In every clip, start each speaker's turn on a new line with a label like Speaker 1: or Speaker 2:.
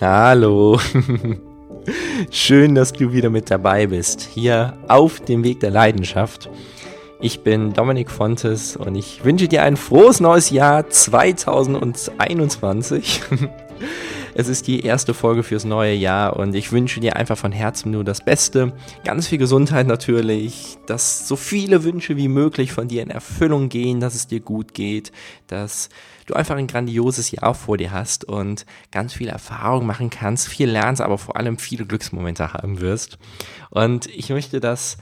Speaker 1: Hallo. Schön, dass du wieder mit dabei bist, hier auf dem Weg der Leidenschaft. Ich bin Dominik Fontes und ich wünsche dir ein frohes neues Jahr 2021. Es ist die erste Folge fürs neue Jahr und ich wünsche dir einfach von Herzen nur das Beste. Ganz viel Gesundheit natürlich, dass so viele Wünsche wie möglich von dir in Erfüllung gehen, dass es dir gut geht, dass du einfach ein grandioses Jahr vor dir hast und ganz viel Erfahrung machen kannst, viel lernst, aber vor allem viele Glücksmomente haben wirst. Und ich möchte das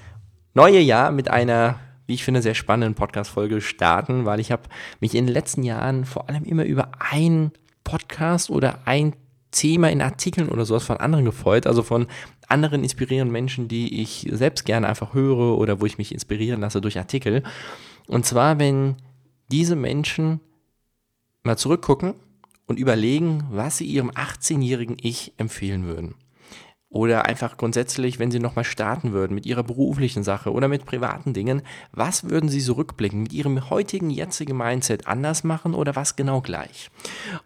Speaker 1: neue Jahr mit einer wie ich finde, sehr spannenden Podcast-Folge starten, weil ich habe mich in den letzten Jahren vor allem immer über ein Podcast oder ein Thema in Artikeln oder sowas von anderen gefreut, also von anderen inspirierenden Menschen, die ich selbst gerne einfach höre oder wo ich mich inspirieren lasse durch Artikel. Und zwar, wenn diese Menschen mal zurückgucken und überlegen, was sie ihrem 18-jährigen Ich empfehlen würden. Oder einfach grundsätzlich, wenn Sie nochmal starten würden mit Ihrer beruflichen Sache oder mit privaten Dingen, was würden Sie so rückblicken mit Ihrem heutigen, jetzigen Mindset anders machen oder was genau gleich?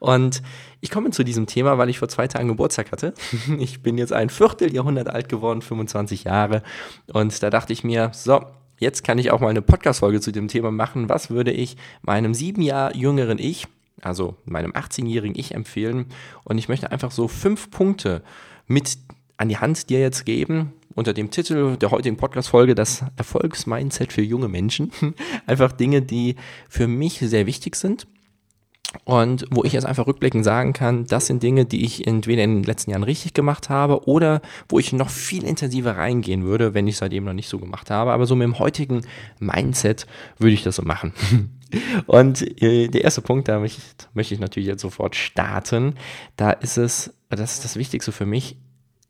Speaker 1: Und ich komme zu diesem Thema, weil ich vor zwei Tagen Geburtstag hatte. Ich bin jetzt ein Vierteljahrhundert alt geworden, 25 Jahre. Und da dachte ich mir, so, jetzt kann ich auch mal eine Podcast-Folge zu dem Thema machen. Was würde ich meinem sieben Jahr jüngeren Ich, also meinem 18-jährigen Ich empfehlen? Und ich möchte einfach so fünf Punkte mit an die Hand dir jetzt geben, unter dem Titel der heutigen Podcast-Folge, das Erfolgsmindset für junge Menschen. einfach Dinge, die für mich sehr wichtig sind. Und wo ich jetzt einfach rückblickend sagen kann, das sind Dinge, die ich entweder in den letzten Jahren richtig gemacht habe oder wo ich noch viel intensiver reingehen würde, wenn ich es seitdem noch nicht so gemacht habe. Aber so mit dem heutigen Mindset würde ich das so machen. Und äh, der erste Punkt, da möchte ich natürlich jetzt sofort starten. Da ist es, das ist das Wichtigste für mich,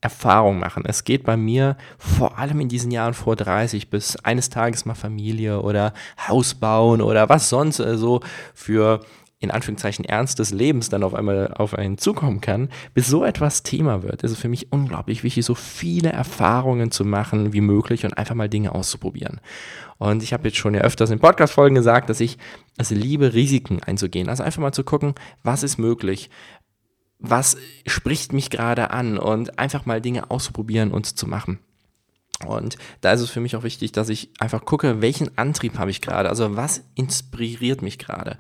Speaker 1: Erfahrung machen. Es geht bei mir vor allem in diesen Jahren vor 30 bis eines Tages mal Familie oder Haus bauen oder was sonst so also für in Anführungszeichen Ernst des Lebens dann auf einmal auf einen zukommen kann, bis so etwas Thema wird, ist es für mich unglaublich wichtig, so viele Erfahrungen zu machen wie möglich und einfach mal Dinge auszuprobieren. Und ich habe jetzt schon ja öfters in Podcast-Folgen gesagt, dass ich es liebe, Risiken einzugehen. Also einfach mal zu gucken, was ist möglich, was spricht mich gerade an? Und einfach mal Dinge auszuprobieren und zu machen. Und da ist es für mich auch wichtig, dass ich einfach gucke, welchen Antrieb habe ich gerade, also was inspiriert mich gerade.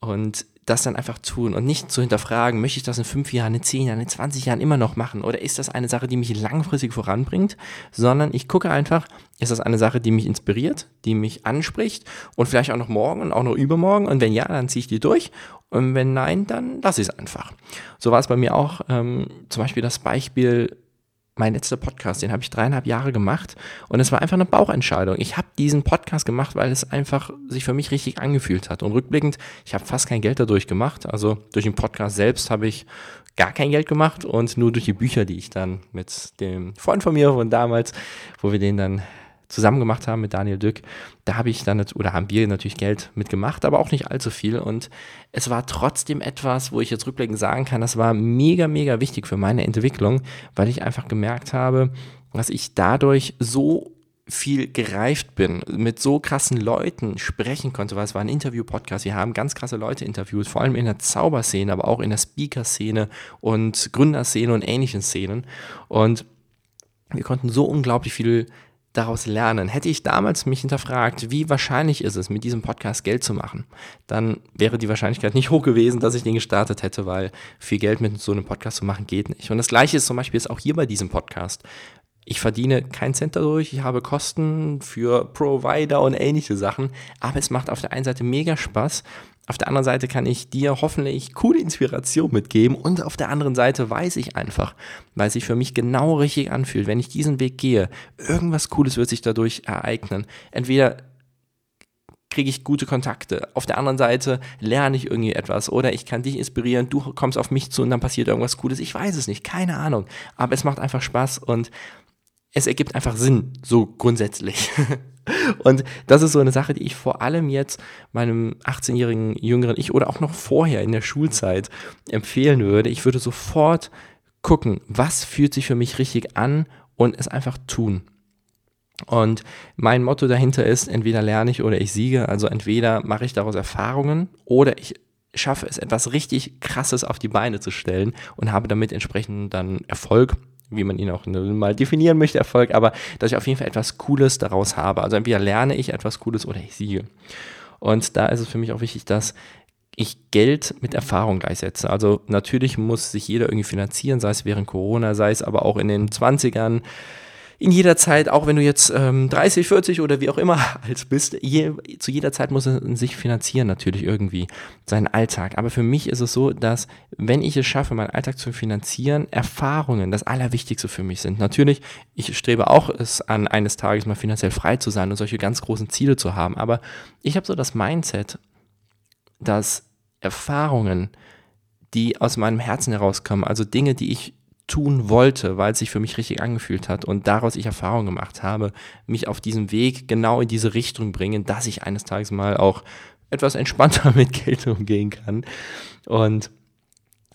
Speaker 1: Und das dann einfach tun und nicht zu hinterfragen, möchte ich das in fünf Jahren, in zehn Jahren, in 20 Jahren immer noch machen? Oder ist das eine Sache, die mich langfristig voranbringt, sondern ich gucke einfach, ist das eine Sache, die mich inspiriert, die mich anspricht? Und vielleicht auch noch morgen und auch noch übermorgen? Und wenn ja, dann ziehe ich die durch und wenn nein, dann lasse ich es einfach. So war es bei mir auch ähm, zum Beispiel das Beispiel mein letzter Podcast, den habe ich dreieinhalb Jahre gemacht und es war einfach eine Bauchentscheidung. Ich habe diesen Podcast gemacht, weil es einfach sich für mich richtig angefühlt hat. Und rückblickend, ich habe fast kein Geld dadurch gemacht. Also durch den Podcast selbst habe ich gar kein Geld gemacht und nur durch die Bücher, die ich dann mit dem Freund von mir von damals, wo wir den dann zusammen gemacht haben mit Daniel Dück, da habe ich dann, oder haben wir natürlich Geld mitgemacht, aber auch nicht allzu viel. Und es war trotzdem etwas, wo ich jetzt rückblickend sagen kann, das war mega, mega wichtig für meine Entwicklung, weil ich einfach gemerkt habe, dass ich dadurch so viel gereift bin, mit so krassen Leuten sprechen konnte, weil es war ein Interview-Podcast. Wir haben ganz krasse Leute interviewt, vor allem in der Zauberszene, aber auch in der Speaker-Szene und Gründerszene und ähnlichen Szenen. Und wir konnten so unglaublich viel daraus lernen. Hätte ich damals mich hinterfragt, wie wahrscheinlich ist es, mit diesem Podcast Geld zu machen, dann wäre die Wahrscheinlichkeit nicht hoch gewesen, dass ich den gestartet hätte, weil viel Geld mit so einem Podcast zu machen geht nicht. Und das gleiche ist zum Beispiel jetzt auch hier bei diesem Podcast. Ich verdiene keinen Cent dadurch, ich habe Kosten für Provider und ähnliche Sachen, aber es macht auf der einen Seite mega Spaß auf der anderen Seite kann ich dir hoffentlich coole Inspiration mitgeben und auf der anderen Seite weiß ich einfach, weil es sich für mich genau richtig anfühlt, wenn ich diesen Weg gehe, irgendwas Cooles wird sich dadurch ereignen. Entweder kriege ich gute Kontakte. Auf der anderen Seite lerne ich irgendwie etwas oder ich kann dich inspirieren, du kommst auf mich zu und dann passiert irgendwas Cooles. Ich weiß es nicht, keine Ahnung. Aber es macht einfach Spaß und es ergibt einfach Sinn, so grundsätzlich. Und das ist so eine Sache, die ich vor allem jetzt meinem 18-jährigen jüngeren Ich oder auch noch vorher in der Schulzeit empfehlen würde. Ich würde sofort gucken, was fühlt sich für mich richtig an und es einfach tun. Und mein Motto dahinter ist, entweder lerne ich oder ich siege. Also entweder mache ich daraus Erfahrungen oder ich schaffe es, etwas richtig Krasses auf die Beine zu stellen und habe damit entsprechend dann Erfolg, wie man ihn auch mal definieren möchte, Erfolg, aber dass ich auf jeden Fall etwas Cooles daraus habe. Also entweder lerne ich etwas Cooles oder ich siege. Und da ist es für mich auch wichtig, dass ich Geld mit Erfahrung gleichsetze. Also natürlich muss sich jeder irgendwie finanzieren, sei es während Corona, sei es aber auch in den 20ern, in jeder Zeit, auch wenn du jetzt ähm, 30, 40 oder wie auch immer alt bist, je, zu jeder Zeit muss er sich finanzieren natürlich irgendwie, seinen Alltag. Aber für mich ist es so, dass wenn ich es schaffe, meinen Alltag zu finanzieren, Erfahrungen das Allerwichtigste für mich sind. Natürlich, ich strebe auch es an, eines Tages mal finanziell frei zu sein und solche ganz großen Ziele zu haben. Aber ich habe so das Mindset, dass Erfahrungen, die aus meinem Herzen herauskommen, also Dinge, die ich tun wollte, weil es sich für mich richtig angefühlt hat und daraus ich Erfahrung gemacht habe, mich auf diesem Weg genau in diese Richtung bringen, dass ich eines Tages mal auch etwas entspannter mit Geld umgehen kann. Und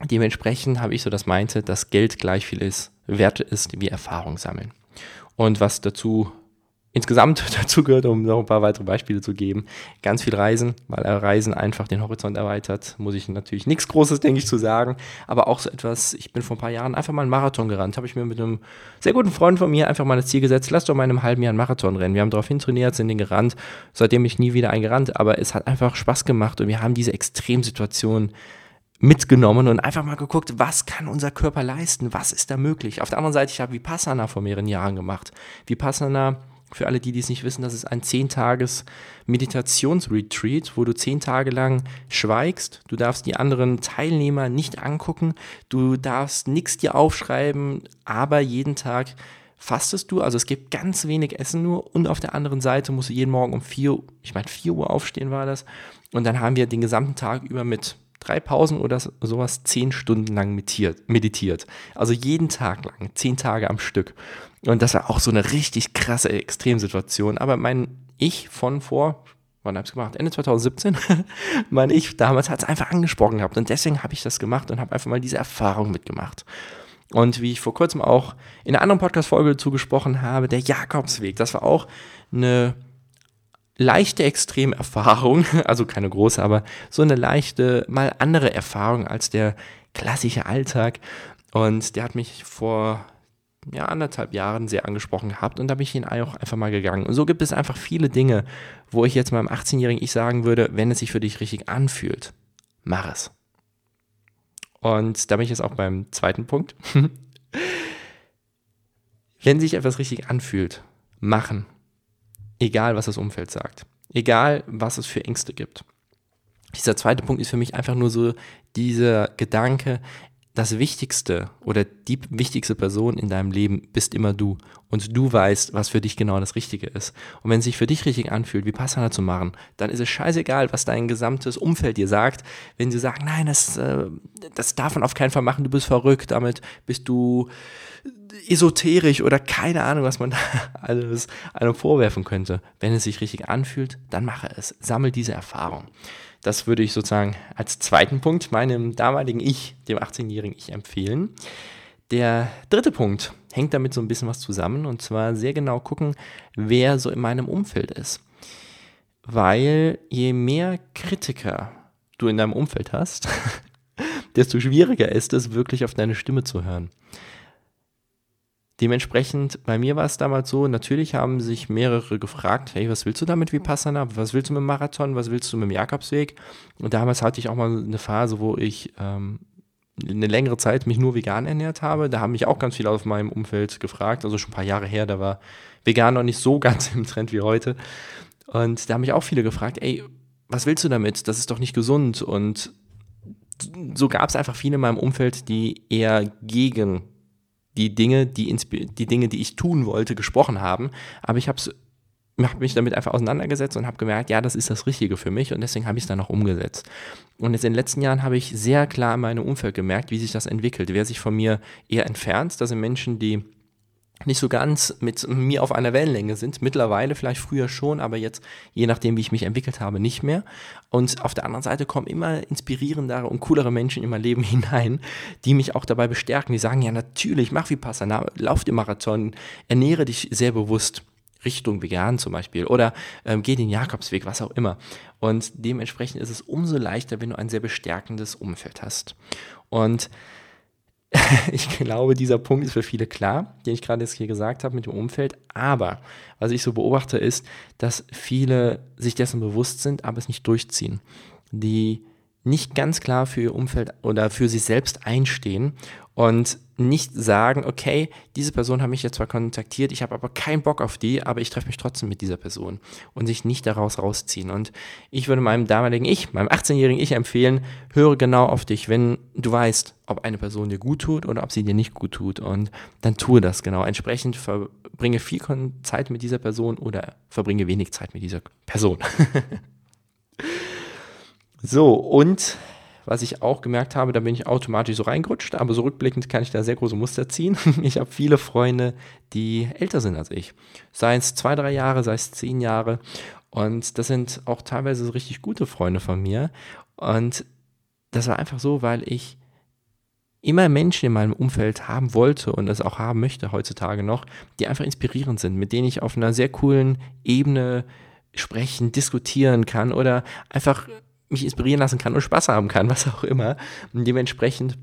Speaker 1: dementsprechend habe ich so das Mindset, dass Geld gleich viel ist, wert ist wie Erfahrung sammeln. Und was dazu insgesamt dazu gehört, um noch ein paar weitere Beispiele zu geben, ganz viel Reisen, weil Reisen einfach den Horizont erweitert, muss ich natürlich nichts Großes, denke ich, zu sagen, aber auch so etwas, ich bin vor ein paar Jahren einfach mal einen Marathon gerannt, habe ich mir mit einem sehr guten Freund von mir einfach mal das Ziel gesetzt, lass doch mal in einem halben Jahr einen Marathon rennen. Wir haben darauf hintrainiert, sind den gerannt, seitdem ich nie wieder einen gerannt, aber es hat einfach Spaß gemacht und wir haben diese Extremsituation mitgenommen und einfach mal geguckt, was kann unser Körper leisten, was ist da möglich. Auf der anderen Seite, ich habe Vipassana vor mehreren Jahren gemacht. Vipassana für alle, die dies nicht wissen, das ist ein 10-Tages-Meditationsretreat, wo du 10 Tage lang schweigst. Du darfst die anderen Teilnehmer nicht angucken. Du darfst nichts dir aufschreiben, aber jeden Tag fastest du. Also es gibt ganz wenig Essen nur. Und auf der anderen Seite musst du jeden Morgen um 4, ich meine 4 Uhr aufstehen war das. Und dann haben wir den gesamten Tag über mit drei Pausen oder sowas zehn Stunden lang meditiert. Also jeden Tag lang, zehn Tage am Stück. Und das war auch so eine richtig krasse Extremsituation. Aber mein Ich von vor, wann habe ich gemacht? Ende 2017? mein Ich damals hat es einfach angesprochen gehabt. Und deswegen habe ich das gemacht und habe einfach mal diese Erfahrung mitgemacht. Und wie ich vor kurzem auch in einer anderen Podcast-Folge zugesprochen habe, der Jakobsweg, das war auch eine leichte Extremerfahrung, also keine große, aber so eine leichte, mal andere Erfahrung als der klassische Alltag. Und der hat mich vor ja, anderthalb Jahren sehr angesprochen gehabt und da bin ich ihn auch einfach mal gegangen. Und so gibt es einfach viele Dinge, wo ich jetzt meinem 18-Jährigen ich sagen würde, wenn es sich für dich richtig anfühlt, mach es. Und da bin ich jetzt auch beim zweiten Punkt. wenn sich etwas richtig anfühlt, machen. Egal, was das Umfeld sagt. Egal, was es für Ängste gibt. Dieser zweite Punkt ist für mich einfach nur so dieser Gedanke, das Wichtigste oder die wichtigste Person in deinem Leben bist immer du. Und du weißt, was für dich genau das Richtige ist. Und wenn es sich für dich richtig anfühlt, wie Passana zu machen, dann ist es scheißegal, was dein gesamtes Umfeld dir sagt. Wenn sie sagen, nein, das, äh, das darf man auf keinen Fall machen, du bist verrückt, damit bist du esoterisch oder keine Ahnung, was man da alles einem vorwerfen könnte. Wenn es sich richtig anfühlt, dann mache es. Sammel diese Erfahrung. Das würde ich sozusagen als zweiten Punkt meinem damaligen Ich, dem 18-jährigen Ich, empfehlen. Der dritte Punkt hängt damit so ein bisschen was zusammen und zwar sehr genau gucken, wer so in meinem Umfeld ist. Weil je mehr Kritiker du in deinem Umfeld hast, desto schwieriger ist es, wirklich auf deine Stimme zu hören. Dementsprechend, bei mir war es damals so, natürlich haben sich mehrere gefragt, hey, was willst du damit Vipassana? Was willst du mit dem Marathon? Was willst du mit dem Jakobsweg? Und damals hatte ich auch mal eine Phase, wo ich ähm, eine längere Zeit mich nur vegan ernährt habe. Da haben mich auch ganz viele aus meinem Umfeld gefragt, also schon ein paar Jahre her, da war vegan noch nicht so ganz im Trend wie heute. Und da haben mich auch viele gefragt, ey, was willst du damit? Das ist doch nicht gesund. Und so gab es einfach viele in meinem Umfeld, die eher gegen die Dinge, die, die Dinge, die ich tun wollte, gesprochen haben. Aber ich habe hab mich damit einfach auseinandergesetzt und habe gemerkt, ja, das ist das Richtige für mich und deswegen habe ich es dann auch umgesetzt. Und jetzt in den letzten Jahren habe ich sehr klar in meinem Umfeld gemerkt, wie sich das entwickelt. Wer sich von mir eher entfernt, das sind Menschen, die nicht so ganz mit mir auf einer Wellenlänge sind. Mittlerweile vielleicht früher schon, aber jetzt, je nachdem, wie ich mich entwickelt habe, nicht mehr. Und auf der anderen Seite kommen immer inspirierendere und coolere Menschen in mein Leben hinein, die mich auch dabei bestärken. Die sagen, ja, natürlich, mach wie Vipassana, lauf den Marathon, ernähre dich sehr bewusst. Richtung vegan zum Beispiel oder ähm, geh den Jakobsweg, was auch immer. Und dementsprechend ist es umso leichter, wenn du ein sehr bestärkendes Umfeld hast. Und ich glaube, dieser Punkt ist für viele klar, den ich gerade jetzt hier gesagt habe mit dem Umfeld. Aber was ich so beobachte, ist, dass viele sich dessen bewusst sind, aber es nicht durchziehen. Die nicht ganz klar für ihr Umfeld oder für sich selbst einstehen und nicht sagen, okay, diese Person hat mich jetzt zwar kontaktiert, ich habe aber keinen Bock auf die, aber ich treffe mich trotzdem mit dieser Person und sich nicht daraus rausziehen. Und ich würde meinem damaligen Ich, meinem 18-jährigen Ich empfehlen, höre genau auf dich, wenn du weißt, ob eine Person dir gut tut oder ob sie dir nicht gut tut. Und dann tue das genau. Entsprechend verbringe viel Zeit mit dieser Person oder verbringe wenig Zeit mit dieser Person. So, und was ich auch gemerkt habe, da bin ich automatisch so reingerutscht, aber so rückblickend kann ich da sehr große Muster ziehen. Ich habe viele Freunde, die älter sind als ich. Sei es zwei, drei Jahre, sei es zehn Jahre. Und das sind auch teilweise richtig gute Freunde von mir. Und das war einfach so, weil ich immer Menschen in meinem Umfeld haben wollte und das auch haben möchte heutzutage noch, die einfach inspirierend sind, mit denen ich auf einer sehr coolen Ebene sprechen, diskutieren kann oder einfach mich inspirieren lassen kann und Spaß haben kann, was auch immer. Und dementsprechend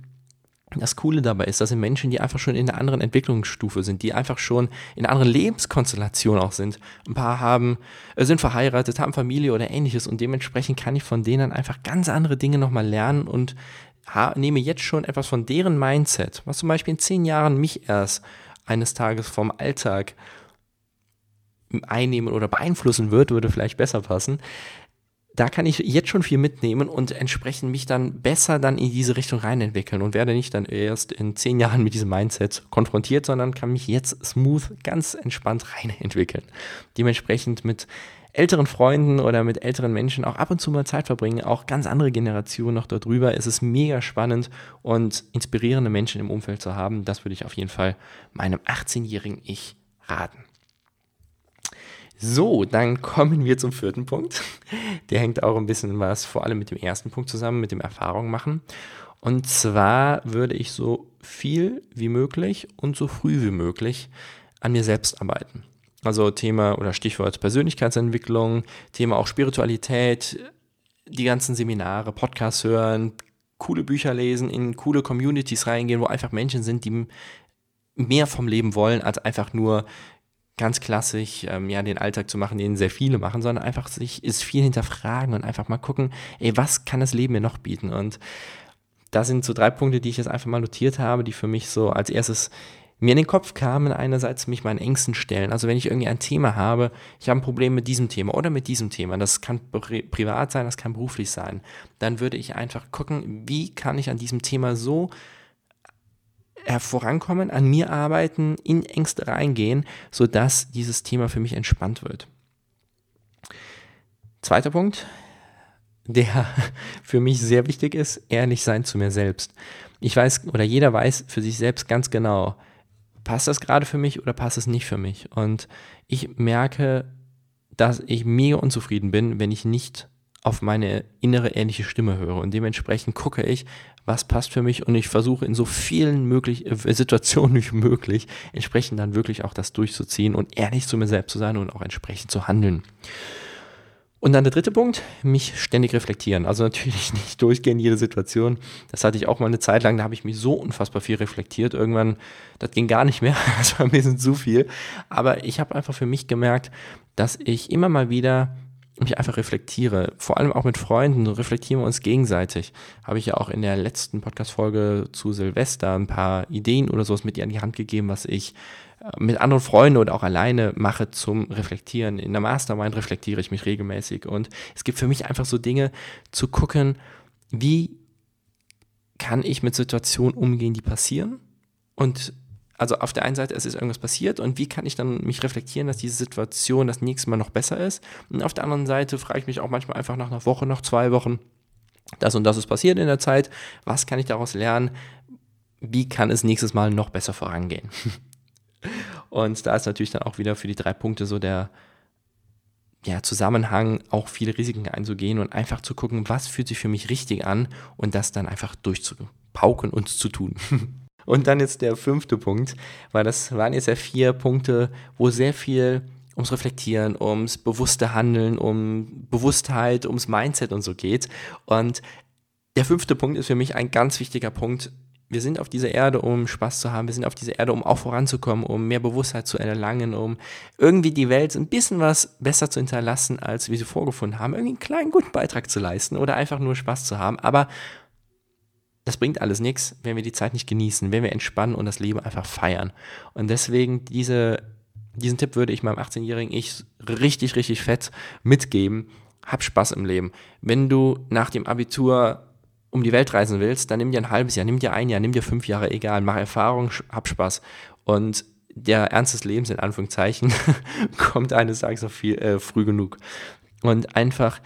Speaker 1: das Coole dabei ist, das sind Menschen, die einfach schon in einer anderen Entwicklungsstufe sind, die einfach schon in einer anderen Lebenskonstellation auch sind. Ein paar haben, äh, sind verheiratet, haben Familie oder ähnliches und dementsprechend kann ich von denen einfach ganz andere Dinge nochmal lernen und nehme jetzt schon etwas von deren Mindset, was zum Beispiel in zehn Jahren mich erst eines Tages vom Alltag einnehmen oder beeinflussen wird, würde vielleicht besser passen da kann ich jetzt schon viel mitnehmen und entsprechend mich dann besser dann in diese Richtung reinentwickeln und werde nicht dann erst in zehn Jahren mit diesem Mindset konfrontiert, sondern kann mich jetzt smooth, ganz entspannt reinentwickeln. Dementsprechend mit älteren Freunden oder mit älteren Menschen auch ab und zu mal Zeit verbringen, auch ganz andere Generationen noch darüber. Es ist mega spannend und inspirierende Menschen im Umfeld zu haben. Das würde ich auf jeden Fall meinem 18-jährigen Ich raten. So, dann kommen wir zum vierten Punkt. Der hängt auch ein bisschen was vor allem mit dem ersten Punkt zusammen, mit dem Erfahrung machen. Und zwar würde ich so viel wie möglich und so früh wie möglich an mir selbst arbeiten. Also Thema oder Stichwort Persönlichkeitsentwicklung, Thema auch Spiritualität, die ganzen Seminare, Podcasts hören, coole Bücher lesen, in coole Communities reingehen, wo einfach Menschen sind, die mehr vom Leben wollen, als einfach nur ganz klassisch ähm, ja den Alltag zu machen, den sehr viele machen, sondern einfach sich ist viel hinterfragen und einfach mal gucken, ey, was kann das Leben mir noch bieten? Und da sind so drei Punkte, die ich jetzt einfach mal notiert habe, die für mich so als erstes mir in den Kopf kamen, einerseits mich meinen Ängsten stellen. Also wenn ich irgendwie ein Thema habe, ich habe ein Problem mit diesem Thema oder mit diesem Thema, das kann pri privat sein, das kann beruflich sein, dann würde ich einfach gucken, wie kann ich an diesem Thema so vorankommen, an mir arbeiten, in Ängste reingehen, sodass dieses Thema für mich entspannt wird. Zweiter Punkt, der für mich sehr wichtig ist, ehrlich sein zu mir selbst. Ich weiß oder jeder weiß für sich selbst ganz genau, passt das gerade für mich oder passt es nicht für mich. Und ich merke, dass ich mega unzufrieden bin, wenn ich nicht auf meine innere ehrliche Stimme höre. Und dementsprechend gucke ich, was passt für mich und ich versuche in so vielen möglich, äh, Situationen wie möglich entsprechend dann wirklich auch das durchzuziehen und ehrlich zu mir selbst zu sein und auch entsprechend zu handeln. Und dann der dritte Punkt, mich ständig reflektieren. Also natürlich nicht durchgehend jede Situation. Das hatte ich auch mal eine Zeit lang, da habe ich mich so unfassbar viel reflektiert. Irgendwann, das ging gar nicht mehr. Das war ein bisschen zu viel. Aber ich habe einfach für mich gemerkt, dass ich immer mal wieder mich einfach reflektiere, vor allem auch mit Freunden, reflektieren wir uns gegenseitig. Habe ich ja auch in der letzten Podcast-Folge zu Silvester ein paar Ideen oder sowas mit dir an die Hand gegeben, was ich äh, mit anderen Freunden oder auch alleine mache zum Reflektieren. In der Mastermind reflektiere ich mich regelmäßig und es gibt für mich einfach so Dinge zu gucken, wie kann ich mit Situationen umgehen, die passieren und also auf der einen Seite, es ist irgendwas passiert und wie kann ich dann mich reflektieren, dass diese Situation das nächste Mal noch besser ist? Und auf der anderen Seite frage ich mich auch manchmal einfach nach einer Woche, nach zwei Wochen, das und das ist passiert in der Zeit, was kann ich daraus lernen? Wie kann es nächstes Mal noch besser vorangehen? und da ist natürlich dann auch wieder für die drei Punkte so der ja, Zusammenhang, auch viele Risiken einzugehen und einfach zu gucken, was fühlt sich für mich richtig an und das dann einfach durchzupauken und zu tun. Und dann jetzt der fünfte Punkt, weil das waren jetzt ja vier Punkte, wo sehr viel ums Reflektieren, ums bewusste Handeln, um Bewusstheit, ums Mindset und so geht. Und der fünfte Punkt ist für mich ein ganz wichtiger Punkt. Wir sind auf dieser Erde, um Spaß zu haben. Wir sind auf dieser Erde, um auch voranzukommen, um mehr Bewusstheit zu erlangen, um irgendwie die Welt ein bisschen was besser zu hinterlassen, als wir sie vorgefunden haben. Irgendwie einen kleinen guten Beitrag zu leisten oder einfach nur Spaß zu haben. Aber das bringt alles nichts, wenn wir die Zeit nicht genießen, wenn wir entspannen und das Leben einfach feiern. Und deswegen diese, diesen Tipp würde ich meinem 18-jährigen Ich richtig, richtig fett mitgeben. Hab Spaß im Leben. Wenn du nach dem Abitur um die Welt reisen willst, dann nimm dir ein halbes Jahr, nimm dir ein Jahr, nimm dir fünf Jahre, egal, mach Erfahrung, hab Spaß. Und der Ernst des Lebens, in Anführungszeichen, kommt eines Tages noch viel, äh, früh genug. Und einfach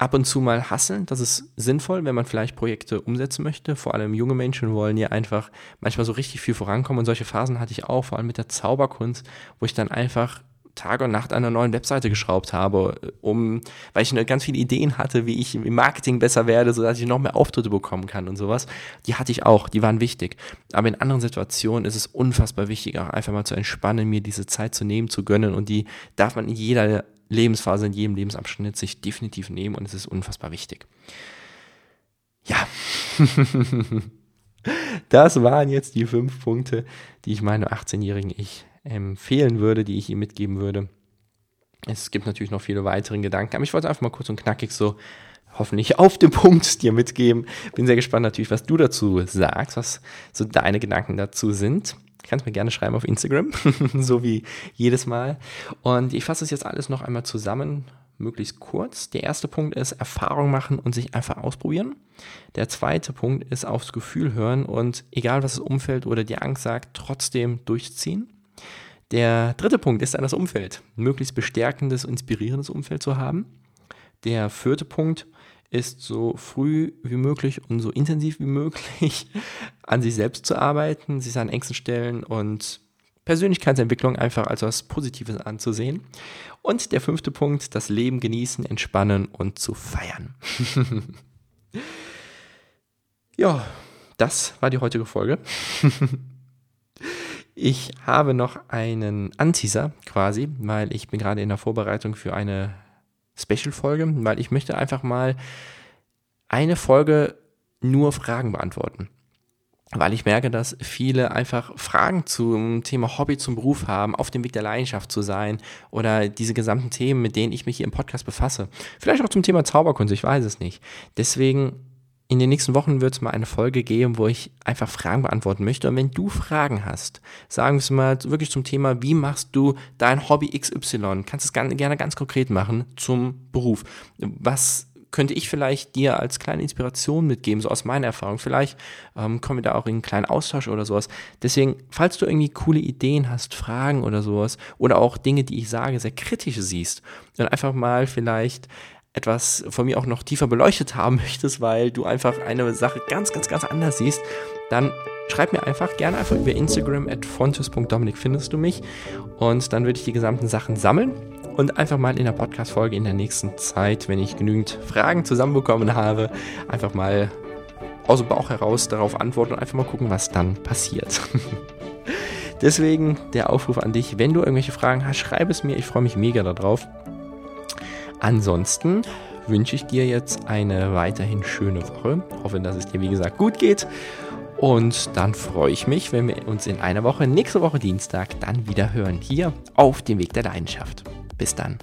Speaker 1: ab und zu mal hasseln. Das ist sinnvoll, wenn man vielleicht Projekte umsetzen möchte. Vor allem junge Menschen wollen ja einfach manchmal so richtig viel vorankommen. Und solche Phasen hatte ich auch, vor allem mit der Zauberkunst, wo ich dann einfach Tag und Nacht an einer neuen Webseite geschraubt habe, um, weil ich ganz viele Ideen hatte, wie ich im Marketing besser werde, sodass ich noch mehr Auftritte bekommen kann und sowas. Die hatte ich auch, die waren wichtig. Aber in anderen Situationen ist es unfassbar wichtig, auch einfach mal zu entspannen, mir diese Zeit zu nehmen, zu gönnen und die darf man in jeder Lebensphase, in jedem Lebensabschnitt sich definitiv nehmen und es ist unfassbar wichtig. Ja. das waren jetzt die fünf Punkte, die ich meinem 18-jährigen Ich empfehlen würde, die ich ihm mitgeben würde. Es gibt natürlich noch viele weitere Gedanken, aber ich wollte einfach mal kurz und knackig so hoffentlich auf den Punkt dir mitgeben. Bin sehr gespannt natürlich, was du dazu sagst, was so deine Gedanken dazu sind. Kannst mir gerne schreiben auf Instagram, so wie jedes Mal. Und ich fasse es jetzt alles noch einmal zusammen, möglichst kurz. Der erste Punkt ist Erfahrung machen und sich einfach ausprobieren. Der zweite Punkt ist aufs Gefühl hören und egal was das Umfeld oder die Angst sagt, trotzdem durchziehen. Der dritte Punkt ist dann das Umfeld. Möglichst bestärkendes, inspirierendes Umfeld zu haben. Der vierte Punkt ist so früh wie möglich und so intensiv wie möglich an sich selbst zu arbeiten, sich an Ängsten stellen und Persönlichkeitsentwicklung einfach als was Positives anzusehen. Und der fünfte Punkt, das Leben genießen, entspannen und zu feiern. ja, das war die heutige Folge. ich habe noch einen Anteaser quasi, weil ich bin gerade in der Vorbereitung für eine Special-Folge, weil ich möchte einfach mal eine Folge nur Fragen beantworten. Weil ich merke, dass viele einfach Fragen zum Thema Hobby zum Beruf haben, auf dem Weg der Leidenschaft zu sein oder diese gesamten Themen, mit denen ich mich hier im Podcast befasse. Vielleicht auch zum Thema Zauberkunst, ich weiß es nicht. Deswegen in den nächsten Wochen wird es mal eine Folge geben, wo ich einfach Fragen beantworten möchte. Und wenn du Fragen hast, sagen wir es mal wirklich zum Thema, wie machst du dein Hobby XY? Kannst es gerne ganz konkret machen zum Beruf. Was könnte ich vielleicht dir als kleine Inspiration mitgeben, so aus meiner Erfahrung. Vielleicht ähm, kommen wir da auch in einen kleinen Austausch oder sowas. Deswegen, falls du irgendwie coole Ideen hast, Fragen oder sowas, oder auch Dinge, die ich sage, sehr kritisch siehst, dann einfach mal vielleicht etwas von mir auch noch tiefer beleuchtet haben möchtest, weil du einfach eine Sache ganz, ganz, ganz anders siehst, dann schreib mir einfach gerne einfach über Instagram at fontes.dominik findest du mich und dann würde ich die gesamten Sachen sammeln und einfach mal in der Podcast-Folge in der nächsten Zeit, wenn ich genügend Fragen zusammenbekommen habe, einfach mal aus dem Bauch heraus darauf antworten und einfach mal gucken, was dann passiert. Deswegen der Aufruf an dich, wenn du irgendwelche Fragen hast, schreib es mir, ich freue mich mega darauf. Ansonsten wünsche ich dir jetzt eine weiterhin schöne Woche. Hoffe, dass es dir wie gesagt gut geht. Und dann freue ich mich, wenn wir uns in einer Woche, nächste Woche Dienstag, dann wieder hören. Hier auf dem Weg der Leidenschaft. Bis dann.